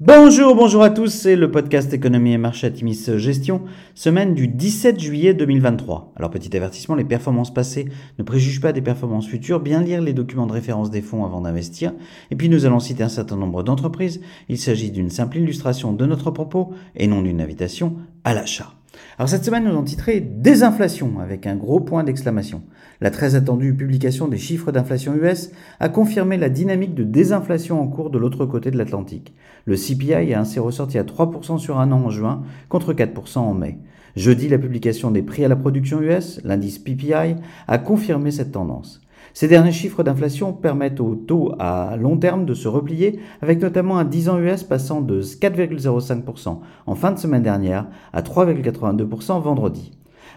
Bonjour, bonjour à tous, c'est le podcast Économie et Marché Atimis Gestion, semaine du 17 juillet 2023. Alors petit avertissement, les performances passées ne préjugent pas des performances futures, bien lire les documents de référence des fonds avant d'investir, et puis nous allons citer un certain nombre d'entreprises, il s'agit d'une simple illustration de notre propos et non d'une invitation à l'achat. Alors cette semaine, nous avons titré Désinflation avec un gros point d'exclamation. La très attendue publication des chiffres d'inflation US a confirmé la dynamique de désinflation en cours de l'autre côté de l'Atlantique. Le CPI a ainsi ressorti à 3% sur un an en juin contre 4% en mai. Jeudi, la publication des prix à la production US, l'indice PPI, a confirmé cette tendance. Ces derniers chiffres d'inflation permettent au taux à long terme de se replier, avec notamment un 10 ans US passant de 4,05% en fin de semaine dernière à 3,82% vendredi.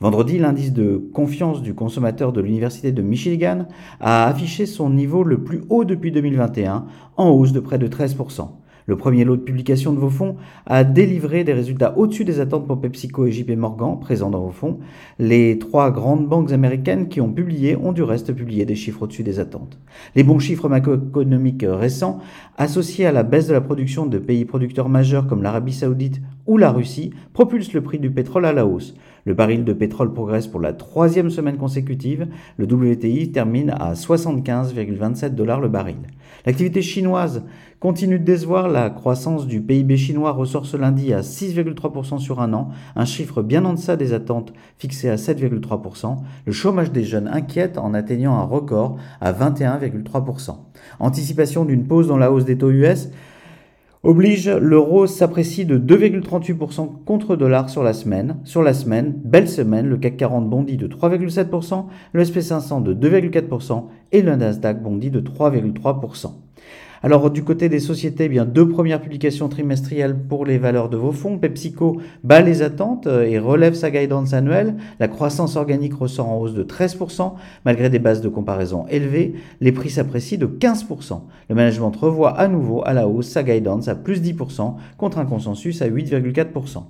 Vendredi, l'indice de confiance du consommateur de l'Université de Michigan a affiché son niveau le plus haut depuis 2021, en hausse de près de 13%. Le premier lot de publication de vos fonds a délivré des résultats au-dessus des attentes pour PepsiCo et JP Morgan, présents dans vos fonds. Les trois grandes banques américaines qui ont publié ont du reste publié des chiffres au-dessus des attentes. Les bons chiffres macroéconomiques récents, associés à la baisse de la production de pays producteurs majeurs comme l'Arabie saoudite ou la Russie, propulsent le prix du pétrole à la hausse. Le baril de pétrole progresse pour la troisième semaine consécutive. Le WTI termine à 75,27 dollars le baril. L'activité chinoise continue de décevoir. La croissance du PIB chinois ressort ce lundi à 6,3% sur un an, un chiffre bien en deçà des attentes fixées à 7,3%. Le chômage des jeunes inquiète en atteignant un record à 21,3%. Anticipation d'une pause dans la hausse des taux US oblige l'euro s'apprécie de 2,38% contre dollar sur la semaine. Sur la semaine, belle semaine, le CAC 40 bondit de 3,7%, le SP500 de 2,4% et le Nasdaq bondit de 3,3%. Alors du côté des sociétés, eh bien deux premières publications trimestrielles pour les valeurs de vos fonds. PepsiCo bat les attentes euh, et relève sa guidance annuelle. La croissance organique ressort en hausse de 13% malgré des bases de comparaison élevées. Les prix s'apprécient de 15%. Le management revoit à nouveau à la hausse sa guidance à plus 10% contre un consensus à 8,4%.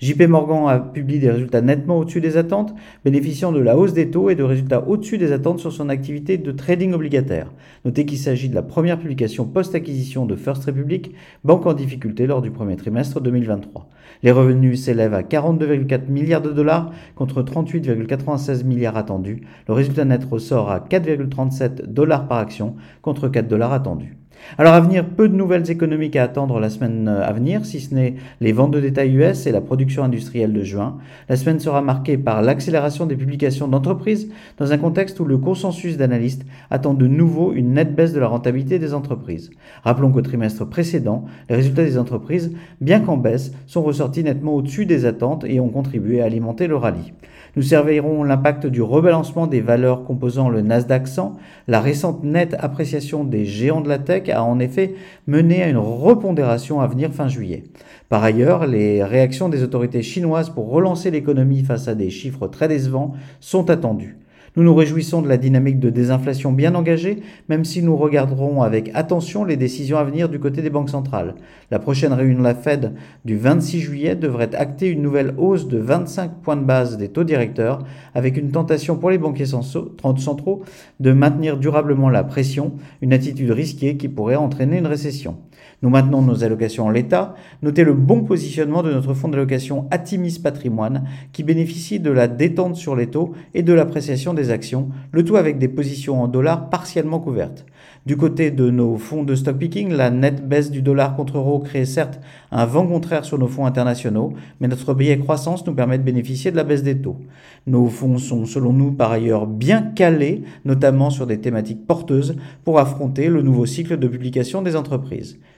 JP Morgan a publié des résultats nettement au-dessus des attentes, bénéficiant de la hausse des taux et de résultats au-dessus des attentes sur son activité de trading obligataire. Notez qu'il s'agit de la première publication post-acquisition de First Republic, banque en difficulté lors du premier trimestre 2023. Les revenus s'élèvent à 42,4 milliards de dollars contre 38,96 milliards attendus. Le résultat net ressort à 4,37 dollars par action contre 4 dollars attendus. Alors à venir, peu de nouvelles économiques à attendre la semaine euh, à venir, si ce n'est les ventes de détail US et la production industrielle de juin. La semaine sera marquée par l'accélération des publications d'entreprises dans un contexte où le consensus d'analystes attend de nouveau une nette baisse de la rentabilité des entreprises. Rappelons qu'au trimestre précédent, les résultats des entreprises, bien qu'en baisse, sont ressortis nettement au-dessus des attentes et ont contribué à alimenter le rallye. Nous surveillerons l'impact du rebalancement des valeurs composant le Nasdaq 100. La récente nette appréciation des géants de la tech a en effet mené à une repondération à venir fin juillet. Par ailleurs, les réactions des autorités chinoises pour relancer l'économie face à des chiffres très décevants sont attendues. Nous nous réjouissons de la dynamique de désinflation bien engagée, même si nous regarderons avec attention les décisions à venir du côté des banques centrales. La prochaine réunion de la Fed du 26 juillet devrait acter une nouvelle hausse de 25 points de base des taux directeurs, avec une tentation pour les banquiers centraux de maintenir durablement la pression, une attitude risquée qui pourrait entraîner une récession. Nous maintenons nos allocations en l'état. Notez le bon positionnement de notre fonds d'allocation Atimis Patrimoine qui bénéficie de la détente sur les taux et de l'appréciation des actions, le tout avec des positions en dollars partiellement couvertes. Du côté de nos fonds de stock picking, la nette baisse du dollar contre euro crée certes un vent contraire sur nos fonds internationaux, mais notre billet croissance nous permet de bénéficier de la baisse des taux. Nos fonds sont selon nous par ailleurs bien calés, notamment sur des thématiques porteuses, pour affronter le nouveau cycle de publication des entreprises.